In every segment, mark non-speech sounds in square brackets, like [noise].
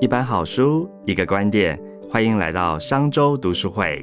一本好书，一个观点，欢迎来到商周读书会。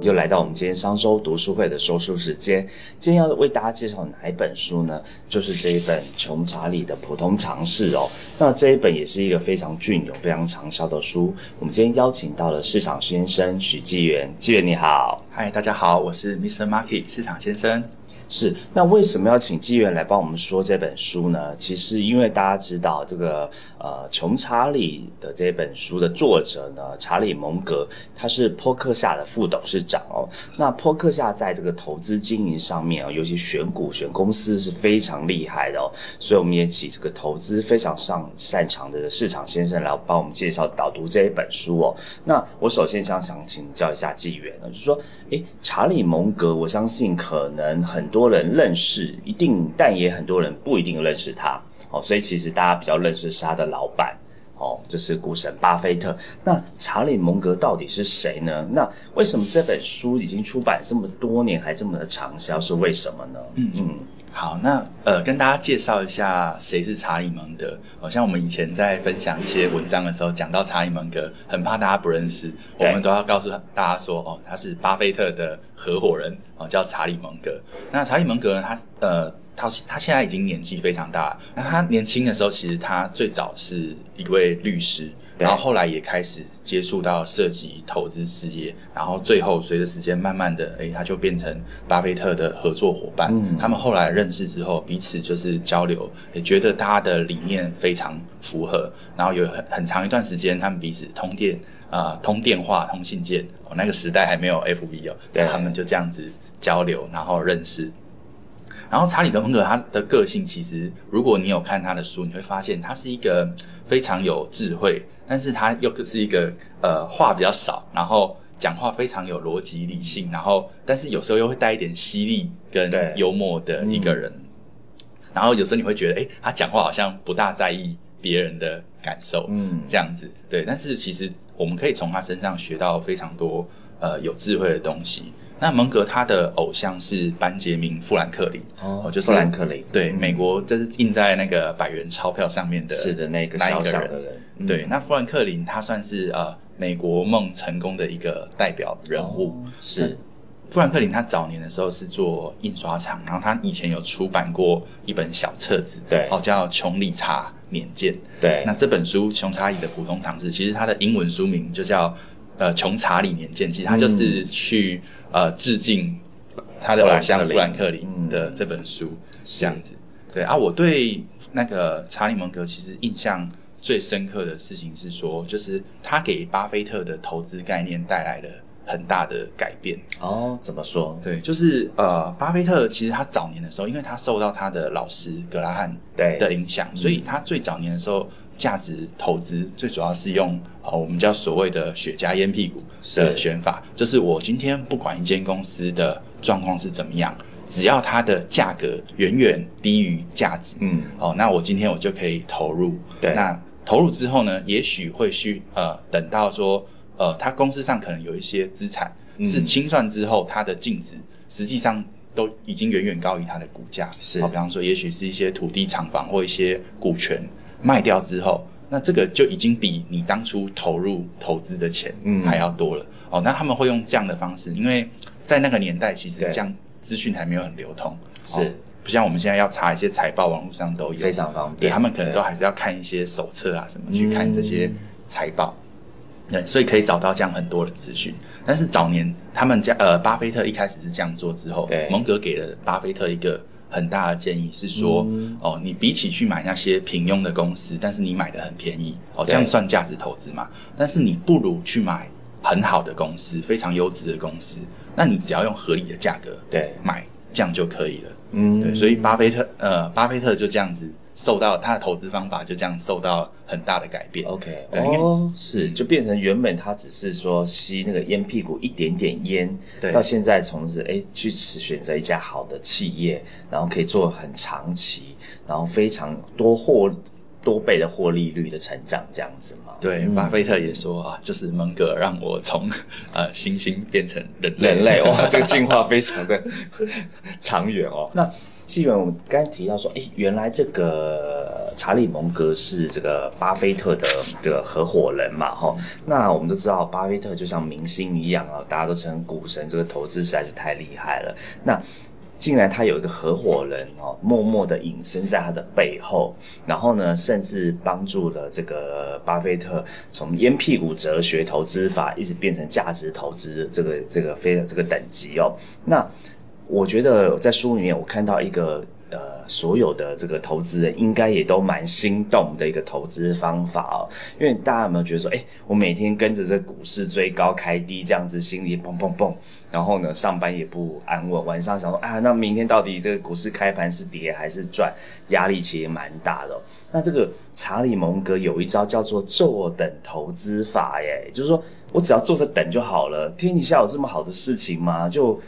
又来到我们今天商周读书会的收书时间。今天要为大家介绍哪一本书呢？就是这一本《穷查理的普通常识》哦。那这一本也是一个非常隽永、非常畅销的书。我们今天邀请到了市场先生许纪元，纪元你好。嗨，大家好，我是 Mr. Market 市场先生。是，那为什么要请纪元来帮我们说这本书呢？其实因为大家知道，这个呃，穷查理的这本书的作者呢，查理蒙格，他是波克夏的副董事长哦。那波克夏在这个投资经营上面啊，尤其选股选公司是非常厉害的哦。所以我们也请这个投资非常上擅长的市场先生来帮我们介绍导读这一本书哦。那我首先想想请教一下纪元呢，就是说，诶，查理蒙格，我相信可能很。多人认识一定，但也很多人不一定认识他哦，所以其实大家比较认识是他的老板哦，就是股神巴菲特。那查理蒙格到底是谁呢？那为什么这本书已经出版这么多年还这么的畅销？是为什么呢？嗯嗯。好，那呃，跟大家介绍一下谁是查理蒙德。好像我们以前在分享一些文章的时候，讲到查理蒙格，很怕大家不认识，我们都要告诉大家说，哦，他是巴菲特的合伙人，哦，叫查理蒙格。那查理蒙格呢，他呃，他他现在已经年纪非常大了，那他年轻的时候，其实他最早是一位律师。然后后来也开始接触到涉及投资事业，然后最后随着时间慢慢的，哎，他就变成巴菲特的合作伙伴。他们后来认识之后，彼此就是交流，也觉得他的理念非常符合。然后有很很长一段时间，他们彼此通电啊，通电话、通信件。哦，那个时代还没有 FB 哦，对，他们就这样子交流，然后认识。然后查理·德蒙格他的个性，其实如果你有看他的书，你会发现他是一个非常有智慧，但是他又是一个呃话比较少，然后讲话非常有逻辑理性，然后但是有时候又会带一点犀利跟幽默的一个人。然后有时候你会觉得，哎，他讲话好像不大在意别人的感受，嗯，这样子对。但是其实我们可以从他身上学到非常多呃有智慧的东西。那蒙格他的偶像是班杰明·富兰克林，哦，就是富兰克林，对，美国就是印在那个百元钞票上面的，是的那个小小的人，对，那富兰克林他算是呃美国梦成功的一个代表人物，是。富兰克林他早年的时候是做印刷厂，然后他以前有出版过一本小册子，对，哦叫《穷理查年鉴》，对，那这本书《穷查理的普通常识》，其实它的英文书名就叫。呃，穷查理年鉴，其实他就是去呃致敬他的偶像富兰克林的这本书，这样子。对啊，我对那个查理蒙格其实印象最深刻的事情是说，就是他给巴菲特的投资概念带来了很大的改变。哦，怎么说？对，就是呃，巴菲特其实他早年的时候，因为他受到他的老师格拉汉对的影响，所以他最早年的时候。价值投资最主要是用哦，我们叫所谓的雪茄烟屁股的选法，就是我今天不管一间公司的状况是怎么样，只要它的价格远远低于价值，嗯，哦，那我今天我就可以投入。对，那投入之后呢，也许会需呃等到说呃，它公司上可能有一些资产是清算之后，它的净值实际上都已经远远高于它的股价。是，好，比方说，也许是一些土地、厂房或一些股权。卖掉之后，那这个就已经比你当初投入投资的钱还要多了哦。那他们会用这样的方式，因为在那个年代，其实这样资讯还没有很流通，是不像我们现在要查一些财报，网络上都有，非常方便。对他们可能都还是要看一些手册啊什么去看这些财报，对，所以可以找到这样很多的资讯。但是早年他们家呃，巴菲特一开始是这样做之后，蒙格给了巴菲特一个。很大的建议是说，哦，你比起去买那些平庸的公司，但是你买的很便宜，哦，这样算价值投资嘛？但是你不如去买很好的公司，非常优质的公司，那你只要用合理的价格对买，这样就可以了。嗯，对，所以巴菲特呃，巴菲特就这样子。受到他的投资方法就这样受到很大的改变。OK，哦，是就变成原本他只是说吸那个烟屁股一点点烟，到现在从是哎去选择一家好的企业，然后可以做很长期，然后非常多获多倍的获利率的成长这样子嘛？对，嗯巴菲特也说啊，就是蒙格让我从呃猩猩变成人类。人类哇，这个进化非常的 [laughs] 长远哦。那纪元，我们刚才提到说，哎，原来这个查理蒙格是这个巴菲特的这个合伙人嘛，哈。那我们都知道，巴菲特就像明星一样啊，大家都称股神，这个投资实在是太厉害了。那竟然他有一个合伙人哦，默默的隐身在他的背后，然后呢，甚至帮助了这个巴菲特从烟屁股哲学投资法一直变成价值投资这个这个非这个等级哦。那我觉得在书里面我看到一个呃，所有的这个投资人应该也都蛮心动的一个投资方法哦。因为大家有没有觉得说，哎，我每天跟着这股市追高开低这样子，心里砰砰砰，然后呢上班也不安稳，晚上想说啊，那明天到底这个股市开盘是跌还是赚，压力其实蛮大的、那这个查理蒙格有一招叫做坐等投资法，耶，就是说我只要坐着等就好了。天底下有这么好的事情吗？就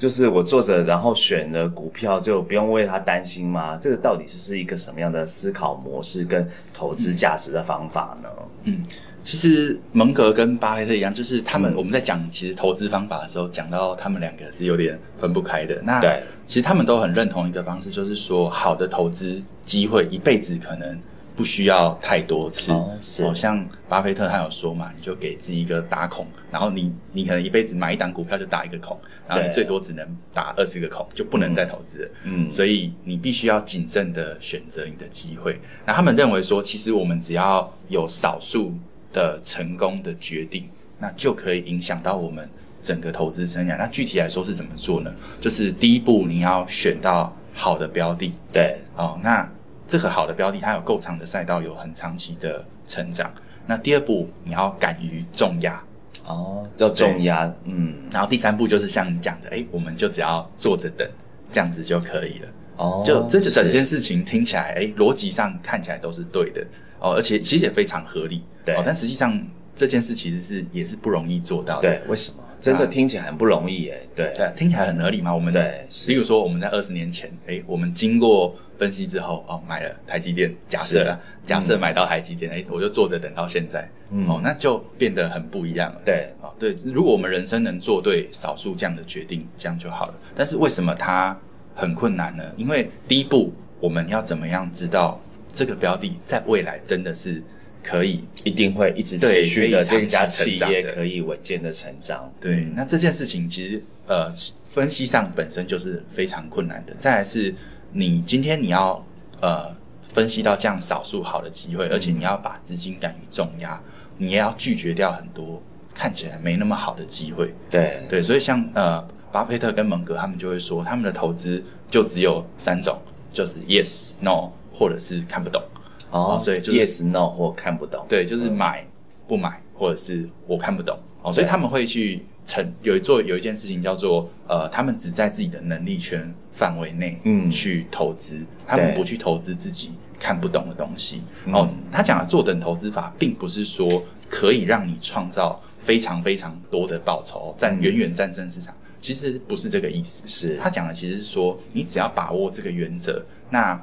就是我坐着，然后选了股票，就不用为他担心吗？这个到底是一个什么样的思考模式跟投资价值的方法呢？嗯其实蒙格跟巴菲特一样，就是他们、嗯我们在讲其实投资方法的时候，讲到他们两个是有点分不开的。那对其实他们都很认同一个方式，就是说好的投资机会一辈子可能不需要太多次。哦是像巴菲特他有说嘛，你就给自己一个打孔，然后你你可能一辈子买一档股票就打一个孔，然后你最多只能打二十个孔，就不能再投资了。嗯，所以你必须要谨慎的选择你的机会。那他们认为说，其实我们只要有少数的成功的决定，那就可以影响到我们整个投资生涯。那具体来说是怎么做呢？就是第一步，你要选到好的标的对，哦，那这个好的标的它有够长的赛道，有很长期的成长。那第二步，你要敢于重压。哦，要重压，嗯，然后第三步就是像你讲的，哎，我们就只要坐着等，这样子就可以了。哦，就这是整件事情听起来，哎，逻辑上看起来都是对的哦，而且其实也非常合理。对哦，但实际上这件事其实是也是不容易做到的。对，为什么？真的听起来很不容易耶，对，对，听起来很合理嘛。我们对比如说我们在二十年前，哎，我们经过分析之后，哦，买了台积电，假设啦，假设买到台积电，哎，我就坐着等到现在，嗯哦，那就变得很不一样了。对，啊、对，如果我们人生能做对少数这样的决定，这样就好了。但是为什么它很困难呢？因为第一步，我们要怎么样知道这个标的在未来真的是可以？一定会一直对持续的可以长期这家企业可以稳健的成长，对，那这件事情其实呃，分析上本身就是非常困难的。再来是你今天你要呃分析到这样少数好的机会，而且你要把资金敢于重压，你也要拒绝掉很多看起来没那么好的机会。对，对，所以像呃，巴菲特跟蒙格他们就会说，他们的投资就只有三种，就是 yes、no，或者是看不懂。哦，所以就是 yes no 或看不懂，对，就是买不买，或者是我看不懂。哦，所以他们会去成有一做有一件事情叫做呃，他们只在自己的能力圈范围内嗯去投资，他们不去投资自己看不懂的东西。嗯哦，他讲的坐等投资法，并不是说可以让你创造非常非常多的报酬，战嗯远远战胜市场。其实不是这个意思，是他讲的其实是说，你只要把握这个原则，那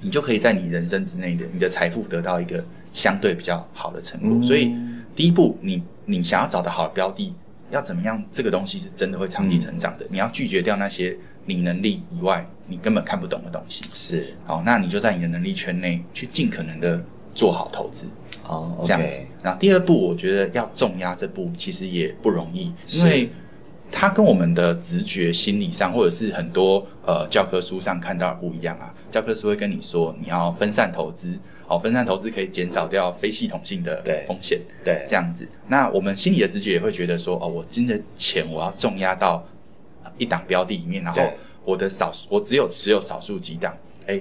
你就可以在你人生之内的你的财富得到一个相对比较好的成果。嗯所以第一步，你你想要找的好的标的，要怎么样？这个东西是真的会长期成长的。你要拒绝掉那些你能力以外你根本看不懂的东西。是好，那你就在你的能力圈内去尽可能的做好投资，哦，这样子。然后第二步，我觉得要重压这步其实也不容易，因为它跟我们的直觉、心理上，或者是很多呃教科书上看到的不一样啊。教科书会跟你说，你要分散投资，好，分散投资可以减少掉非系统性的对风险，对这样子。那我们心里的直觉也会觉得说，哦，我今的钱我要重压到呃一档标的里面，然后我的少数，我只有持有少数几档，哎，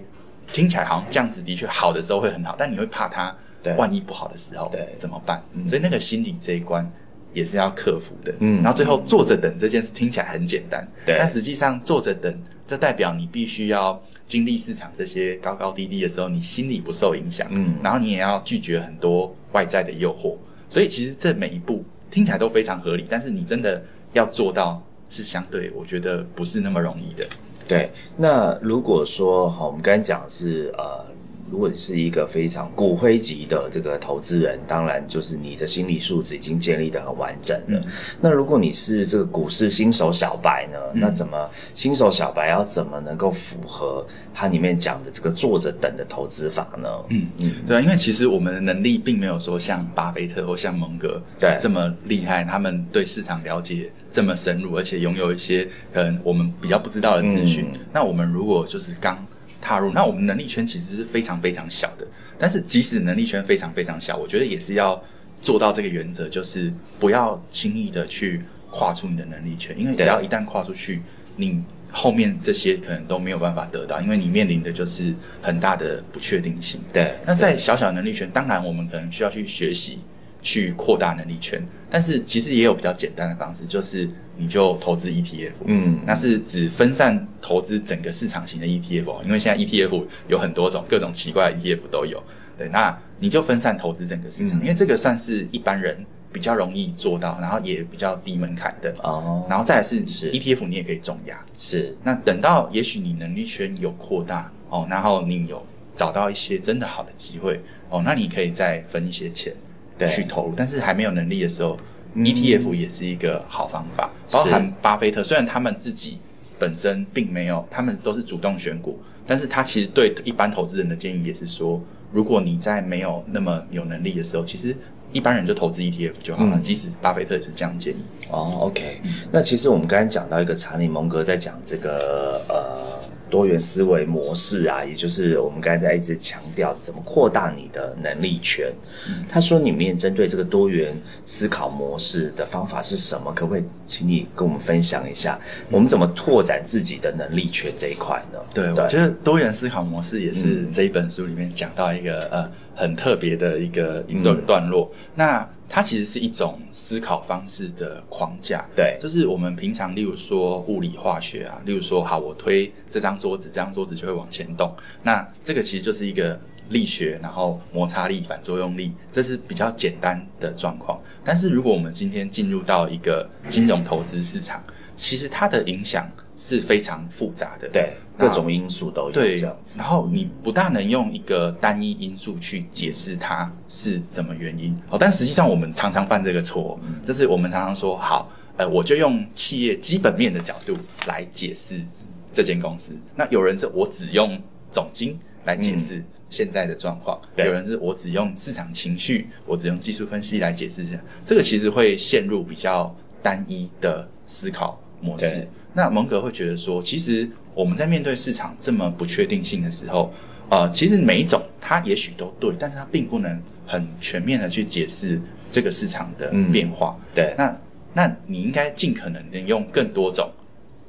听起来好像这样子的确好的时候会很好，但你会怕它对万一不好的时候对怎么办？嗯所以那个心理这一关也是要克服的。嗯然后最后坐着等这件事听起来很简单，对但实际上坐着等，这代表你必须要经历市场这些高高低低的时候，你心里不受影响，嗯然后你也要拒绝很多外在的诱惑。所以其实这每一步听起来都非常合理，但是你真的要做到是相对，我觉得不是那么容易的。对，那如果说好，我们刚才讲的是呃如果你是一个非常骨灰级的这个投资人，当然就是你的心理素质已经建立的很完整了。那如果你是这个股市新手小白呢？那怎么新手小白要怎么能够符合它里面讲的这个坐着等的投资法呢？嗯嗯，对啊，因为其实我们的能力并没有说像巴菲特或像蒙格对这么厉害，他们对市场了解这么深入，而且拥有一些可能我们比较不知道的资讯。嗯那我们如果就是刚踏入，那我们能力圈其实是非常非常小的。但是即使能力圈非常非常小，我觉得也是要做到这个原则，就是不要轻易的去跨出你的能力圈，因为只要一旦跨出去，你后面这些可能都没有办法得到，因为你面临的就是很大的不确定性。对，那在小小能力圈，当然我们可能需要去学习，去扩大能力圈，但是其实也有比较简单的方式，就是你就投资 ETF，嗯那是指分散投资整个市场型的 ETF，哦因为现在 ETF 有很多种，各种奇怪的 ETF 都有。对，那你就分散投资整个市场，嗯因为这个算是一般人比较容易做到，然后也比较低门槛的。哦，然后再来是是 ETF，你也可以重压。是那等到也许你能力圈有扩大哦，然后你有找到一些真的好的机会哦，那你可以再分一些钱对去投入。但是还没有能力的时候、嗯 e t f 也是一个好方法，包含巴菲特，虽然他们自己本身并没有，他们都是主动选股，但是他其实对一般投资人的建议也是说，如果你在没有那么有能力的时候，其实一般人就投资 ETF 就好了。嗯即使巴菲特也是这样建议。哦，OK。那其实我们刚才讲到一个查理蒙格在讲这个呃多元思维模式啊，也就是我们刚才在一直强调怎么扩大你的能力圈。他说里面针对这个多元思考模式的方法是什么？可不可以请你跟我们分享一下？我们怎么拓展自己的能力圈这一块呢？对，我觉得多元思考模式也是嗯这一本书里面讲到一个、呃很特别的一个一段落。那它其实是一种思考方式的框架，对就是我们平常例如说物理化学啊，例如说好，我推这张桌子，这张桌子就会往前动。那这个其实就是一个力学，然后摩擦力、反作用力，这是比较简单的状况。但是如果我们今天进入到一个金融投资市场，其实它的影响是非常复杂的。对，各种因素都有对这样子。然后你不大能用一个单一因素去解释它是怎么原因哦，但实际上我们常常犯这个错，嗯就是我们常常说好，呃，我就用企业基本面的角度来解释这间公司。那有人是我只用总金来解释现在的状况，对有人是我只用市场情绪，我只用技术分析来解释一下，这个其实会陷入比较单一的思考模式对。那蒙格会觉得说，其实我们在面对市场这么不确定性的时候，呃，其实每一种它也许都对，但是它并不能很全面的去解释这个市场的嗯变化。对，那那你应该尽可能的用更多种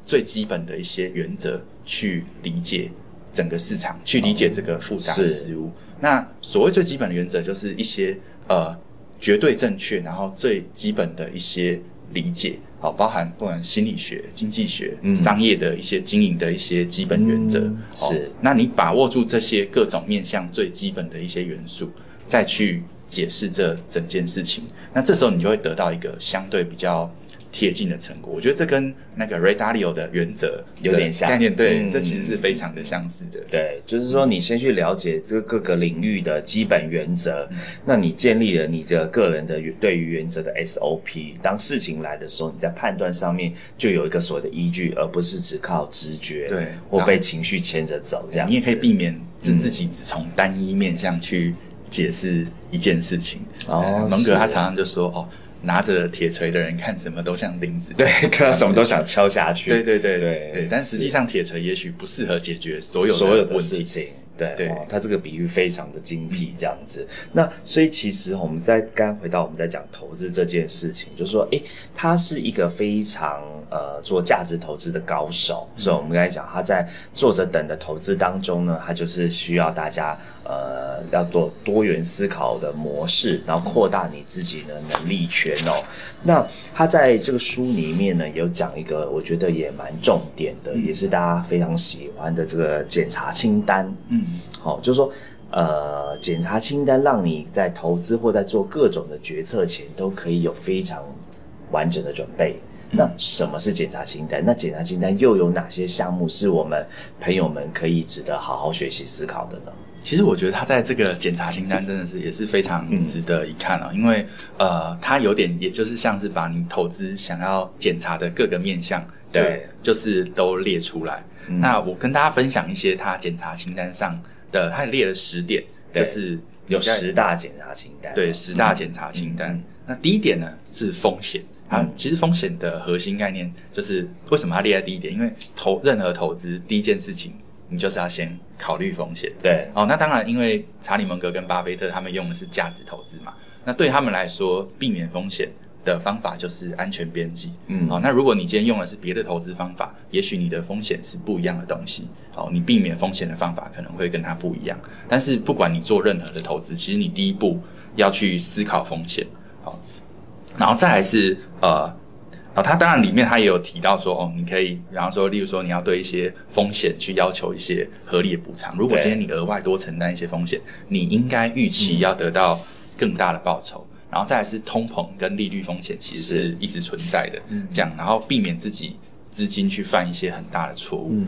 最基本的一些原则去理解整个市场，去理解这个复杂的事物。那所谓最基本的原则，就是一些呃绝对正确，然后最基本的一些理解，好，包含不管心理学、经济学、嗯商业的一些经营的一些基本原则。嗯哦是那你把握住这些各种面向最基本的一些元素，再去解释这整件事情，那这时候你就会得到一个相对比较贴近的成果。我觉得这跟那个 Ray Dalio 的原则有点像概念，对，嗯这其实是非常的相似的。对，就是说你先去了解这个各个领域的基本原则，那你建立了你的个人的对于原则的 SOP，当事情来的时候，你在判断上面就有一个所谓的依据，而不是只靠直觉，对或被情绪牵着走这样。你也可以避免自己只从单一面向去解释一件事情。哦呃蒙是格他常常就说：“哦，拿着铁锤的人看什么都像钉子。”对，[laughs] 看到什么都想敲下去，对对对对对，但实际上铁锤也许不适合解决所有所有的问题。事情。对，对哦，他这个比喻非常的精辟，这样子。那所以其实我们在刚回到我们在讲投资这件事情，就是说，诶，他是一个非常呃做价值投资的高手，所以我们刚才讲他在坐着等的投资当中呢，他就是需要大家呃要做多元思考的模式，然后扩大你自己的能力圈哦。那他在这个书里面呢，有讲一个我觉得也蛮重点的，也是大家非常喜欢的这个检查清单。嗯，好、就是说，呃，检查清单让你在投资或在做各种的决策前，都可以有非常完整的准备。那什么是检查清单？那检查清单又有哪些项目是我们朋友们可以值得好好学习思考的呢？其实我觉得他在这个检查清单真的是也是非常值得一看啊，因为呃，他有点也就是像是把你投资想要检查的各个面向，对，就是都列出来。那我跟大家分享一些他检查清单上的，他列了十点，就是有十大检查清单，对，十大检查清单。那第一点呢是风险，啊，其实风险的核心概念就是为什么它列在第一点？因为投任何投资第一件事情。你就是要先考虑风险，对，哦，那当然，因为查理蒙格跟巴菲特他们用的是价值投资嘛，那对他们来说，避免风险的方法就是安全边际，嗯，哦，那如果你今天用的是别的投资方法，也许你的风险是不一样的东西，哦，你避免风险的方法可能会跟它不一样，但是不管你做任何的投资，其实你第一步要去思考风险，好，然后再来是呃。哦，他当然里面他也有提到说，哦，你可以，比方说，例如说，你要对一些风险去要求一些合理的补偿。如果今天你额外多承担一些风险，你应该预期要得到更大的报酬。然后再来是通膨跟利率风险，其实是一直存在的，这样，然后避免自己资金去犯一些很大的错误。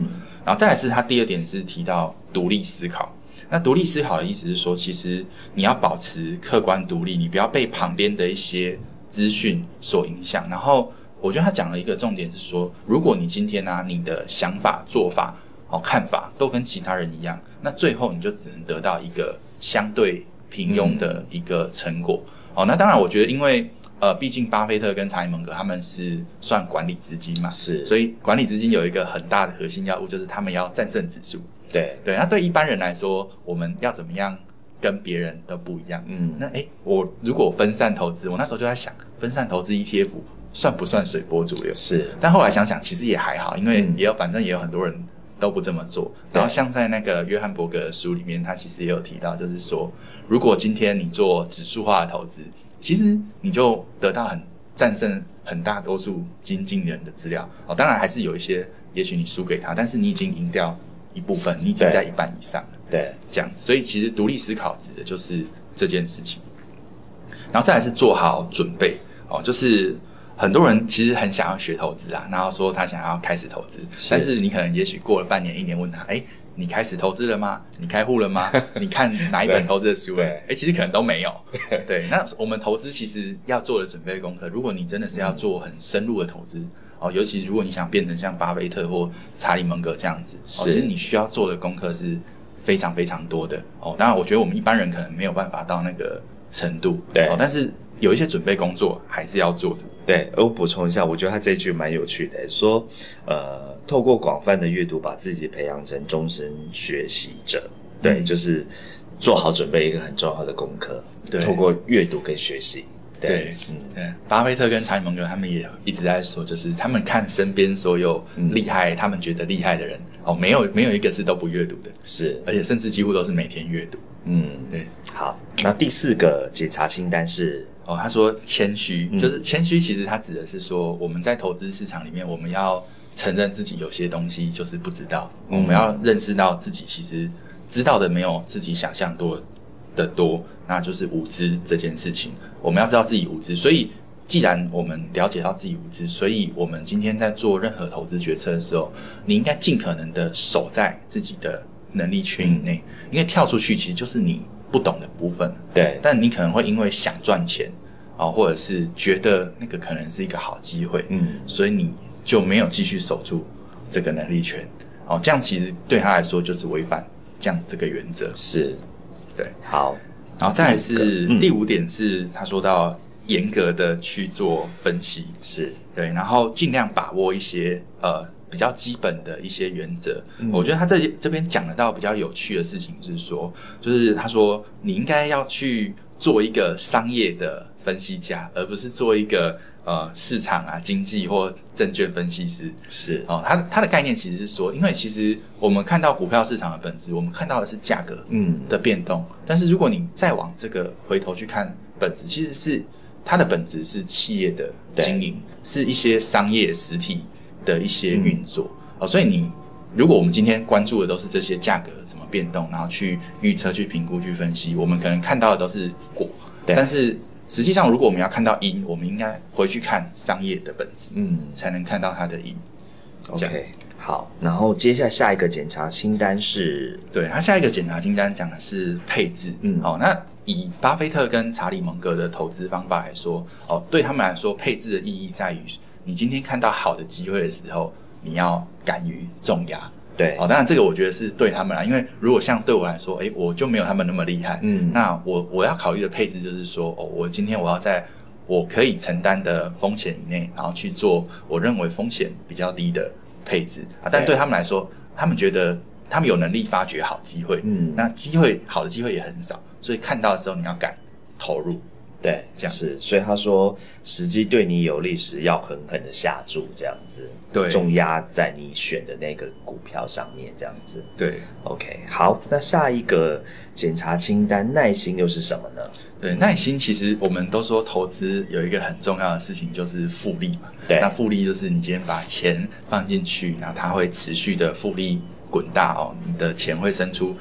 然后再来是他第二点是提到独立思考。那独立思考的意思是说，其实你要保持客观独立，你不要被旁边的一些资讯所影响，然后。我觉得他讲了一个重点是说，如果你今天呢，你的想法、做法、哦看法都跟其他人一样，那最后你就只能得到一个相对平庸的一个成果。哦，那当然，我觉得因为呃，毕竟巴菲特跟查理蒙格他们是算管理资金嘛，是，所以管理资金有一个很大的核心要务，就是他们要战胜指数。对对，那对一般人来说，我们要怎么样跟别人都不一样？嗯，那诶，我如果分散投资，我那时候就在想，分散投资 ETF。算不算水波逐流？是，但后来想想，其实也还好，因为也有，反正也有很多人都不这么做。然后像在那个约翰伯格的书里面，他其实也有提到，就是说，如果今天你做指数化的投资，其实你就得到很战胜很大多数经纪人的资料哦。当然还是有一些，也许你输给他，但是你已经赢掉一部分，你已经在一半以上了。对，这样，所以其实独立思考指的就是这件事情。然后再来是做好准备哦，就是。很多人其实很想要学投资啊，然后说他想要开始投资，但是你可能也许过了半年、一年，问他，哎，你开始投资了吗？你开户了吗？[laughs] 你看哪一本投资的书？对，哎，其实可能都没有。[laughs] 对，那我们投资其实要做的准备功课，如果你真的是要做很深入的投资哦，尤其如果你想变成像巴菲特或查理蒙格这样子，其实你需要做的功课是非常非常多的哦。当然，我觉得我们一般人可能没有办法到那个程度，对，但是有一些准备工作还是要做的。对，我补充一下，我觉得他这句蛮有趣的，说，呃，透过广泛的阅读，把自己培养成终身学习者。对，就是做好准备一个很重要的功课。对，透过阅读跟学习。对，嗯，对。巴菲特跟查理蒙格他们也一直在说，就是他们看身边所有厉害，他们觉得厉害的人，哦，没有没有一个是都不阅读的，是，而且甚至几乎都是每天阅读。嗯，对。好，那第四个检查清单是。哦，他说谦虚，就是谦虚，其实他指的是说，我们在投资市场里面，我们要承认自己有些东西就是不知道，我们要认识到自己其实知道的没有自己想象多的多，那就是无知这件事情。我们要知道自己无知，所以既然我们了解到自己无知，所以我们今天在做任何投资决策的时候，你应该尽可能的守在自己的能力圈以内，因为跳出去其实就是你。不懂的部分，对，但你可能会因为想赚钱，哦，或者是觉得那个可能是一个好机会，嗯，所以你就没有继续守住这个能力圈，哦，这样其实对他来说就是违反这样这个原则，是，对，好，然后再来是第五点是他说到严格的去做分析，是。对，然后尽量把握一些呃。比较基本的一些原则，我觉得他这这边讲得到比较有趣的事情是说，就是他说你应该要去做一个商业的分析家，而不是做一个呃市场啊经济或证券分析师。是。哦，他他的概念其实是说，因为其实我们看到股票市场的本质，我们看到的是价格嗯。的变动，但是如果你再往这个回头去看本质，其实是它的本质是企业的经营，是一些商业实体。的一些运作。哦，所以你如果我们今天关注的都是这些价格怎么变动，然后去预测、去评估、去分析，我们可能看到的都是果，但是实际上，如果我们要看到因，我们应该回去看商业的本质，嗯，才能看到它的因。OK，好，然后接下来下一个检查清单是，对它下一个检查清单讲的是配置，嗯。哦，那以巴菲特跟查理蒙格的投资方法来说，哦，对他们来说，配置的意义在于，你今天看到好的机会的时候，你要敢于重压。对，哦，当然这个我觉得是对他们啦，因为如果像对我来说，诶，我就没有他们那么厉害，嗯。那我我要考虑的配置就是说，哦，我今天我要在我可以承担的风险以内，然后去做我认为风险比较低的配置。啊。但对。对他们来说，他们觉得他们有能力发掘好机会，嗯。那机会好的机会也很少，所以看到的时候你要敢投入。对，这样是，所以他说，时机对你有利时，要狠狠的下注，这样子，对重压在你选的那个股票上面，这样子。对 OK，好，那下一个检查清单，耐心又是什么呢？对，耐心其实我们都说投资有一个很重要的事情就是复利嘛。对那复利就是你今天把钱放进去，那它会持续的复利滚大哦，你的钱会生出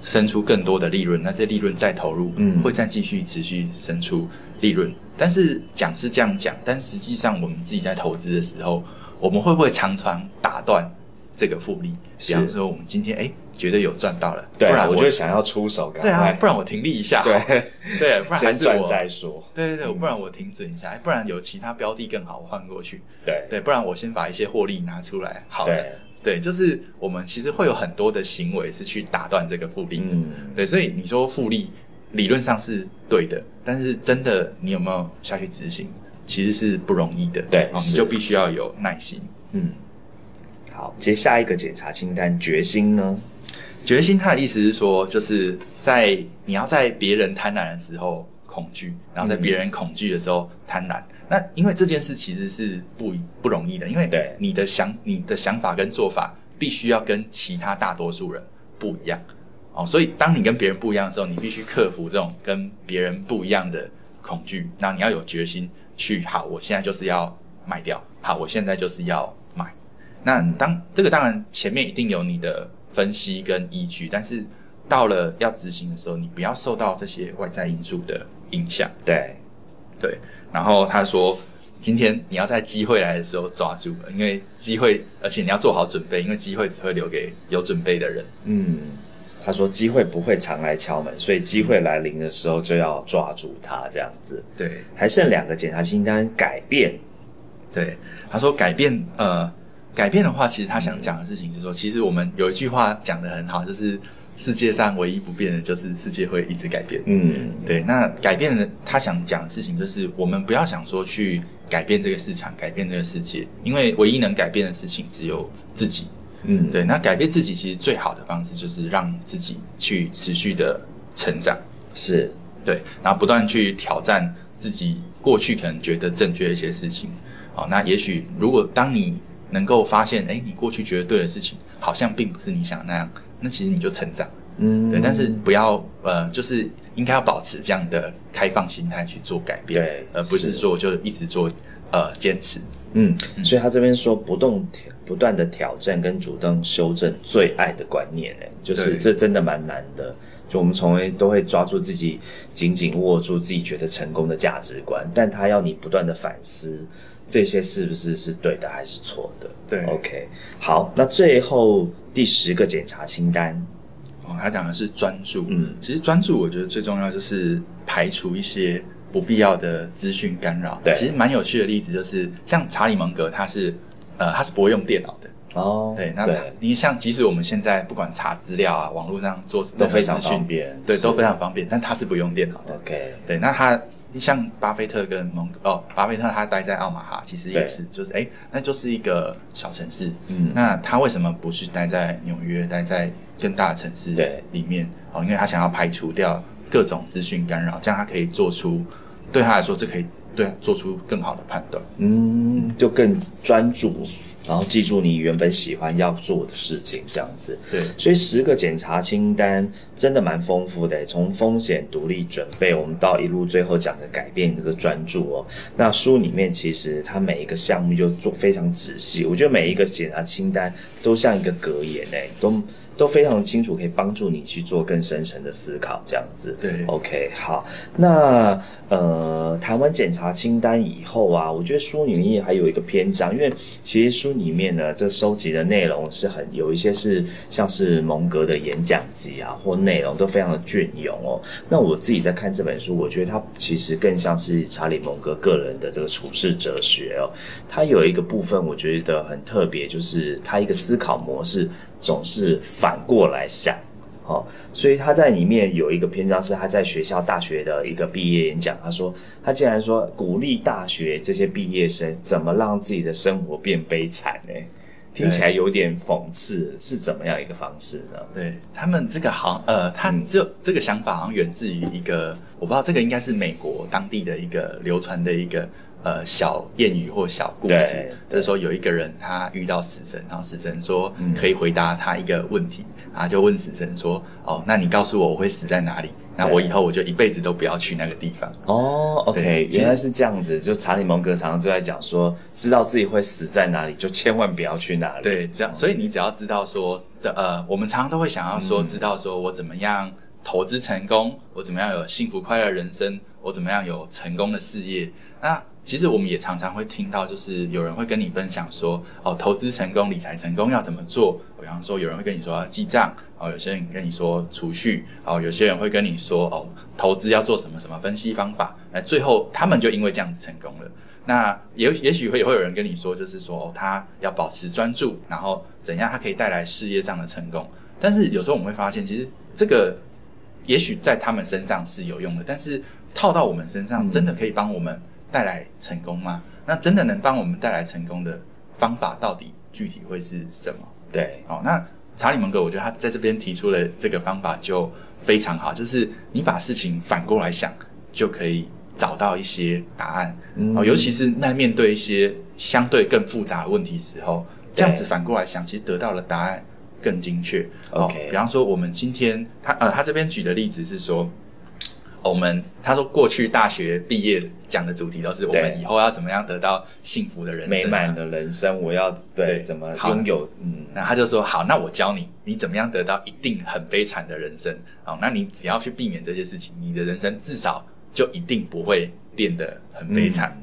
生出更多的利润，那这利润再投入，嗯会再继续持续生出利润。但是讲是这样讲，但实际上我们自己在投资的时候，我们会不会常常打断这个复利？比方说，我们今天哎觉得有赚到了，对，不然我就想要出手，赶对啊，不然我停利一下，对，[laughs] 对，不然还先赚是我再说。对对对，不然我停损一下，哎不然有其他标的更好，我换过去。对对，不然我先把一些获利拿出来。好了，对，就是我们其实会有很多的行为是去打断这个复利的。嗯，对，所以你说复利理论上是对的，但是真的你有没有下去执行，其实是不容易的。哦，你对是就必须要有耐心。嗯。好，接下一个检查清单，决心呢？决心，它的意思是说，就是在你要在别人贪婪的时候恐惧，然后在别人恐惧的时候贪婪。那因为这件事其实是不不容易的，因为对你的想你的想法跟做法必须要跟其他大多数人不一样哦。所以当你跟别人不一样的时候，你必须克服这种跟别人不一样的恐惧。那你要有决心去，好，我现在就是要卖掉，好，我现在就是要买。那当这个当然前面一定有你的分析跟依据，但是到了要执行的时候，你不要受到这些外在因素的影响。对，对，然后他说，今天你要在机会来的时候抓住，因为机会，而且你要做好准备，因为机会只会留给有准备的人。嗯，他说机会不会常来敲门，所以机会来临的时候就要抓住它，这样子。对还剩两个检查清单，改变。对，他说改变，呃，改变的话，其实他想讲的事情是说，其实我们有一句话讲的很好，就是世界上唯一不变的就是世界会一直改变。嗯，对，那改变的他想讲的事情就是，我们不要想说去改变这个市场，改变这个世界，因为唯一能改变的事情只有自己。嗯，对，那改变自己其实最好的方式就是让自己去持续的成长，是，对，然后不断去挑战自己过去可能觉得正确的一些事情。好，那也许如果当你能够发现，哎，你过去觉得对的事情，好像并不是你想的那样，那其实你就成长。嗯，对，但是不要呃，就是应该要保持这样的开放心态去做改变，对而不是是说就一直做呃坚持。嗯，所以他这边说不动挑不断的挑战跟主动修正最爱的观念，哎，就是这真的蛮难的。就我们从来都会抓住自己，紧紧握住自己觉得成功的价值观，但他要你不断的反思这些是不是是对的还是错的。对，OK，好，那最后第十个检查清单，哦，他讲的是专注。嗯其实专注，我觉得最重要就是排除一些不必要的资讯干扰。对其实蛮有趣的例子就是，像查理蒙格，他是呃他是不会用电脑的。哦，对，那对你像即使我们现在不管查资料啊，网络上做都非常方便对，都非常方便，但他是不用电脑的。OK，对，那他像巴菲特跟蒙哦，巴菲特他待在奥马哈，其实也是，就是哎，那就是一个小城市。嗯那他为什么不去待在纽约，待在更大的城市对里面？哦，因为他想要排除掉各种资讯干扰，这样他可以做出对他来说，这可以对他做出更好的判断。嗯，就更专注，然后记住你原本喜欢要做的事情，这样子。对所以十个检查清单真的蛮丰富的，从风险独立准备，我们到一路最后讲的改变这个专注哦。那书里面其实它每一个项目就做非常仔细，我觉得每一个检查清单都像一个格言诶，都。都非常清楚，可以帮助你去做更深层的思考，这样子。对，OK，好。那呃，谈完检查清单以后啊，我觉得书里面还有一个篇章，因为其实书里面呢，这收集的内容是很有一些是像是蒙格的演讲集啊，或内容都非常的隽永哦。那我自己在看这本书，我觉得它其实更像是查理蒙格个人的这个处世哲学哦。它有一个部分我觉得很特别，就是他一个思考模式。总是反过来想，哦，所以他在里面有一个篇章是他在学校大学的一个毕业演讲。他说，他竟然说鼓励大学这些毕业生怎么让自己的生活变悲惨呢？听起来有点讽刺，是怎么样一个方式呢？对他们这个好，呃，他这这个想法好像源自于一个，我不知道这个应该是美国当地的一个流传的一个。呃，小谚语或小故事，就是说有一个人他遇到死神，然后死神说可以回答他一个问题，然后就问死神说：“哦，那你告诉我我会死在哪里？那我以后我就一辈子都不要去那个地方。”哦，OK，原来是这样子。就查理蒙格常常就在讲说，知道自己会死在哪里，就千万不要去哪里。对，这样，所以你只要知道说，这呃，我们常常都会想要说，知道说我怎么样投资成功，我怎么样有幸福快乐人生，我怎么样有成功的事业，那。其实我们也常常会听到，就是有人会跟你分享说，哦，投资成功、理财成功要怎么做？比方说，有人会跟你说记账，哦，有些人跟你说储蓄，哦，有些人会跟你说，哦，投资要做什么什么分析方法？那最后他们就因为这样子成功了。那也也许会也会有人跟你说，就是说，哦，他要保持专注，然后怎样他可以带来事业上的成功？但是有时候我们会发现，其实这个也许在他们身上是有用的，但是套到我们身上，真的可以帮我们。带来成功吗？那真的能帮我们带来成功的方法，到底具体会是什么？对，哦，那查理蒙格，我觉得他在这边提出了这个方法就非常好，就是你把事情反过来想，就可以找到一些答案。哦，尤其是那面对一些相对更复杂的问题时候，这样子反过来想，其实得到的答案更精确。OK，比方说，我们今天他呃，他这边举的例子是说。我们他说过去大学毕业讲的主题都是我们以后要怎么样得到幸福的人生、美满的人生。我要对怎么拥有？嗯，那他就说好，那我教你，你怎么样得到一定很悲惨的人生？好，那你只要去避免这些事情，你的人生至少就一定不会变得很悲惨。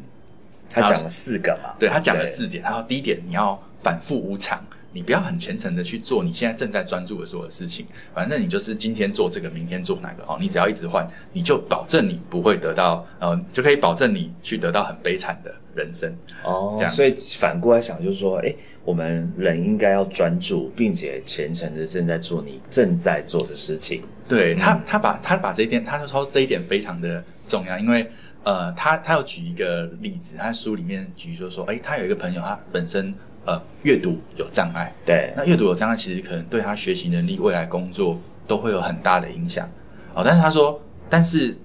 他讲了四个嘛？对他讲了四点。他说第一点，你要反复无常。你不要很虔诚的去做你现在正在专注的所有事情，反正你就是今天做这个，明天做那个哦。你只要一直换，你就保证你不会得到，呃，就可以保证你去得到很悲惨的人生哦。这样，所以反过来想，就是说，哎，我们人应该要专注，并且虔诚的正在做你正在做的事情。对他，他把他把这一点，他就说这一点非常的重要，因为呃，他他要举一个例子，他书里面举就说，哎，他有一个朋友，他本身。呃，阅读有障碍，对，那阅读有障碍，其实可能对他学习能力、未来工作都会有很大的影响。哦，但是他说，但是，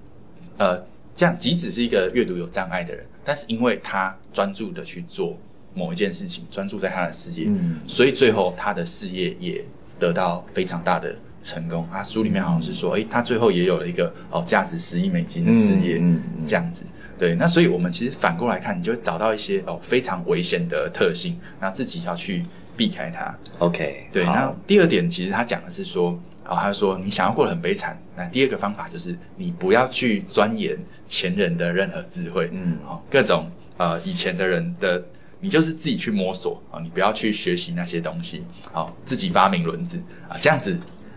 呃，这样即使是一个阅读有障碍的人，但是因为他专注的去做某一件事情，专注在他的事业，嗯，所以最后他的事业也得到非常大的成功。他书里面好像是说，诶，他最后也有了一个哦，价值十亿美金的事业，嗯，这样子。对，那所以我们其实反过来看，你就会找到一些哦非常危险的特性，那自己要去避开它。OK，对。那第二点，其实他讲的是说，哦，他说你想要过得很悲惨，那第二个方法就是你不要去钻研前人的任何智慧，嗯，哦，各种呃以前的人的，你就是自己去摸索啊，你不要去学习那些东西，好，自己发明轮子啊，这样子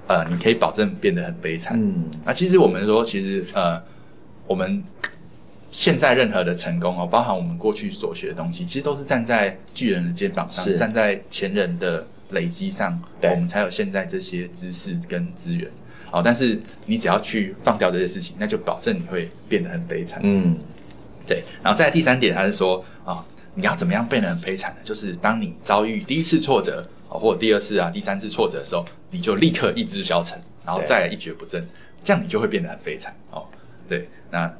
呃，你可以保证变得很悲惨。嗯，那其实我们说，其实呃，我们。现在任何的成功哦，包含我们过去所学的东西，其实都是站在巨人的肩膀上，站在前人的累积上，我们才有现在这些知识跟资源。哦，但是你只要去放掉这些事情，那就保证你会变得很悲惨。嗯，对。然后在第三点，他是说啊，你要怎么样变得很悲惨呢？就是当你遭遇第一次挫折啊，或者第二次啊、第三次挫折的时候，你就立刻意志消沉，然后再一蹶不振，这样你就会变得很悲惨。哦，对，那。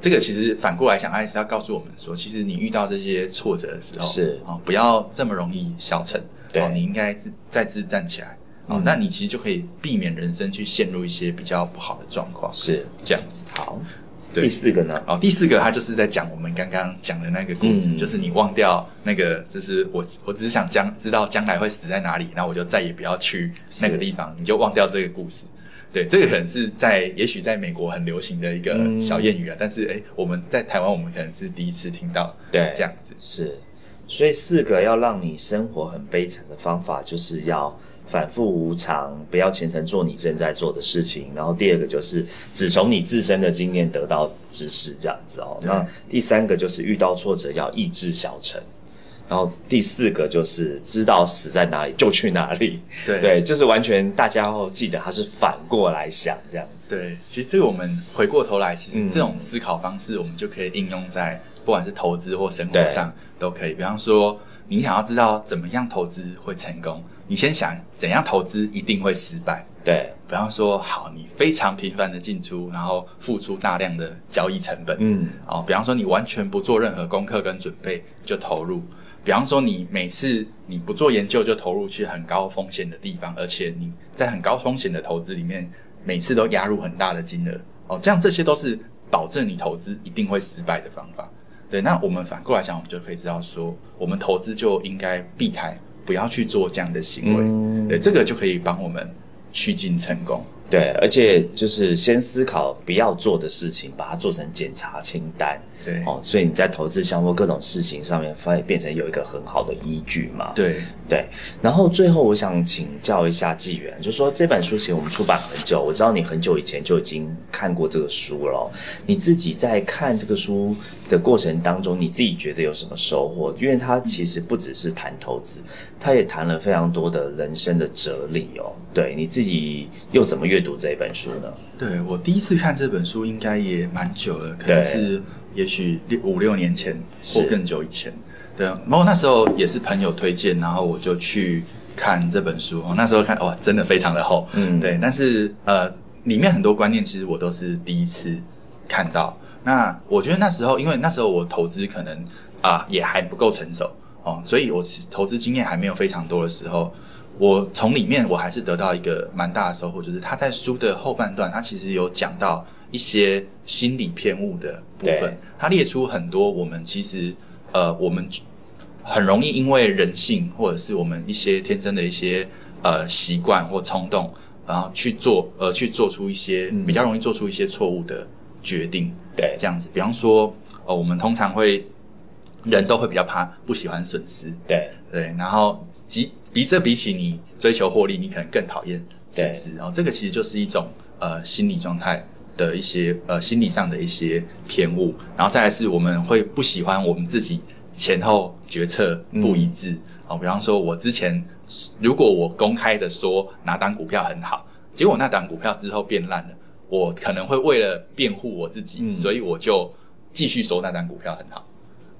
这个其实反过来想，还是要告诉我们说，其实你遇到这些挫折的时候，是啊，不要这么容易消沉，对，你应该自再次站起来，哦，那你其实就可以避免人生去陷入一些比较不好的状况，是这样子。好。对第四个呢？哦，第四个他就是在讲我们刚刚讲的那个故事，嗯就是你忘掉那个，就是我我只是想将知道将来会死在哪里，然后我就再也不要去那个地方，你就忘掉这个故事。对，这个可能是在也许在美国很流行的一个嗯小谚语啊，但是诶，我们在台湾我们可能是第一次听到对这样子。是，所以四个要让你生活很悲惨的方法，就是要反复无常，不要虔诚做你正在做的事情。然后第二个就是只从你自身的经验得到知识，这样子哦。那第三个就是遇到挫折要意志小成。然后第四个就是知道死在哪里就去哪里，对 [laughs] 对，就是完全大家要记得它是反过来想这样子，对，其实这个我们回过头来，其嗯实这种思考方式，我们就可以应用在不管是投资或生活上都可以。比方说，你想要知道怎么样投资会成功，你先想怎样投资一定会失败。对，比方说，好，你非常频繁的进出，然后付出大量的交易成本，嗯，哦，比方说你完全不做任何功课跟准备就投入，比方说你每次你不做研究就投入去很高风险的地方，而且你在很高风险的投资里面，每次都压入很大的金额，哦，这样这些都是保证你投资一定会失败的方法。对，那我们反过来想，我们就可以知道说，我们投资就应该避开，不要去做这样的行为。嗯对，这个就可以帮我们趋近成功。对，而且就是先思考不要做的事情，把它做成检查清单。对，哦，所以你在投资项目各种事情上面，发现变成有一个很好的依据嘛。对，对，然后最后我想请教一下纪元，就说这本书其实我们出版很久，我知道你很久以前就已经看过这个书了哦。你自己在看这个书的过程当中，你自己觉得有什么收获？因为它其实不只是谈投资，它也谈了非常多的人生的哲理哦。对，你自己又怎么阅读这本书呢？对我第一次看这本书应该也蛮久了，可能是也许六五六年前或更久以前。对，然后那时候也是朋友推荐，然后我就去看这本书。哦那时候看哇，真的非常的厚，嗯对。但是呃，里面很多观念其实我都是第一次看到。那我觉得那时候，因为那时候我投资可能啊、也还不够成熟哦，所以我投资经验还没有非常多的时候，我从里面我还是得到一个蛮大的收获，就是他在书的后半段，他其实有讲到一些心理偏误的部分，他列出很多我们其实呃我们很容易因为人性或者是我们一些天生的一些呃习惯或冲动，然后去做呃去做出一些嗯比较容易做出一些错误的决定，对。这样子，比方说呃我们通常会人都会比较怕不喜欢损失，对对，然后即比这比起你追求获利，你可能更讨厌损失。然后这个其实就是一种呃心理状态的一些呃心理上的一些偏误。然后再来是我们会不喜欢我们自己前后决策不一致。哦，比方说我之前如果我公开的说哪档股票很好，结果那档股票之后变烂了，我可能会为了辩护我自己，嗯所以我就继续说那档股票很好。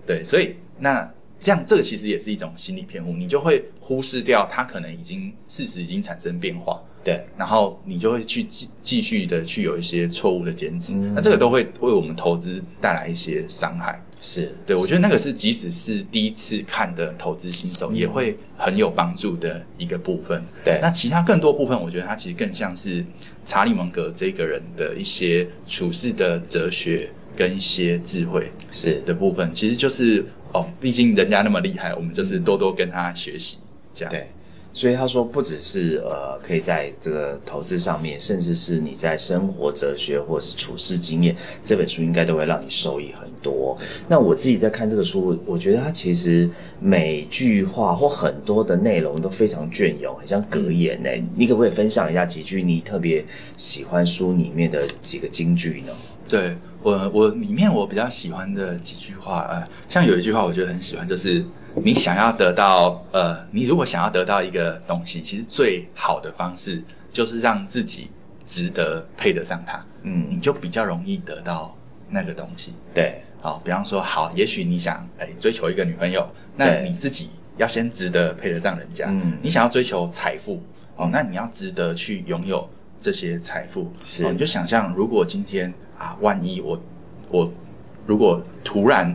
对，所以那这样这个其实也是一种心理偏误，你就会忽视掉它可能已经事实已经产生变化，对。然后你就会去继继续的去有一些错误的坚持，嗯。那这个都会为我们投资带来一些伤害。是，对我觉得那个是即使是第一次看的投资新手、也会很有帮助的一个部分。对。那其他更多部分，我觉得它其实更像是查理蒙格这个人的一些处事的哲学跟一些智慧。是的部分，其实就是哦，毕竟人家那么厉害，我们就是多多跟他学习，这样。对，所以他说不只是呃，可以在这个投资上面，甚至是你在生活哲学或者是处事经验，这本书应该都会让你受益很多。那我自己在看这个书，我觉得它其实每句话或很多的内容都非常隽永，很像格言呢。你可不可以分享一下几句你特别喜欢书里面的几个金句呢？对我，我里面我比较喜欢的几句话，呃，像有一句话我觉得很喜欢，就是你想要得到，呃，你如果想要得到一个东西，其实最好的方式就是让自己值得配得上它，嗯你嗯，就比较容易得到那个东西。对，好，比方说，好，也许你想哎追求一个女朋友，那你自己要先值得配得上人家。嗯你想要追求财富，哦，那你要值得去拥有这些财富。是哦，你就想象，如果今天啊，万一我我如果突然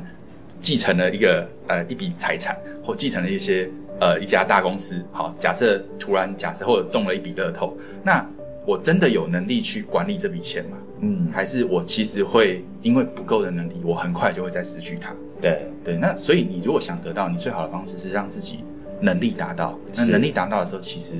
继承了一个呃一笔财产，或继承了一些呃一家大公司，好，假设突然假设或者中了一笔乐透，那我真的有能力去管理这笔钱吗？嗯，还是我其实会因为不够的能力，我很快就会再失去它？对，对，那所以你如果想得到，你最好的方式是让自己能力达到。那能力达到的时候，其实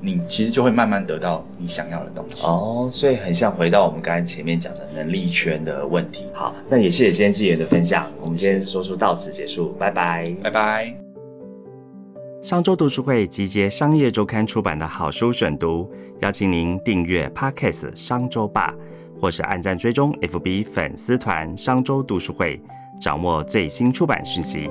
你其实就会慢慢得到你想要的东西。哦，所以很像回到我们刚才前面讲的能力圈的问题。好，那也谢谢今天纪言的分享，我们今天说书到此结束，拜拜。拜拜。商周读书会集结商业周刊出版的好书选读，邀请您订阅 Podcast 商周吧，或是按赞追踪 FB 粉丝团商周读书会，掌握最新出版讯息。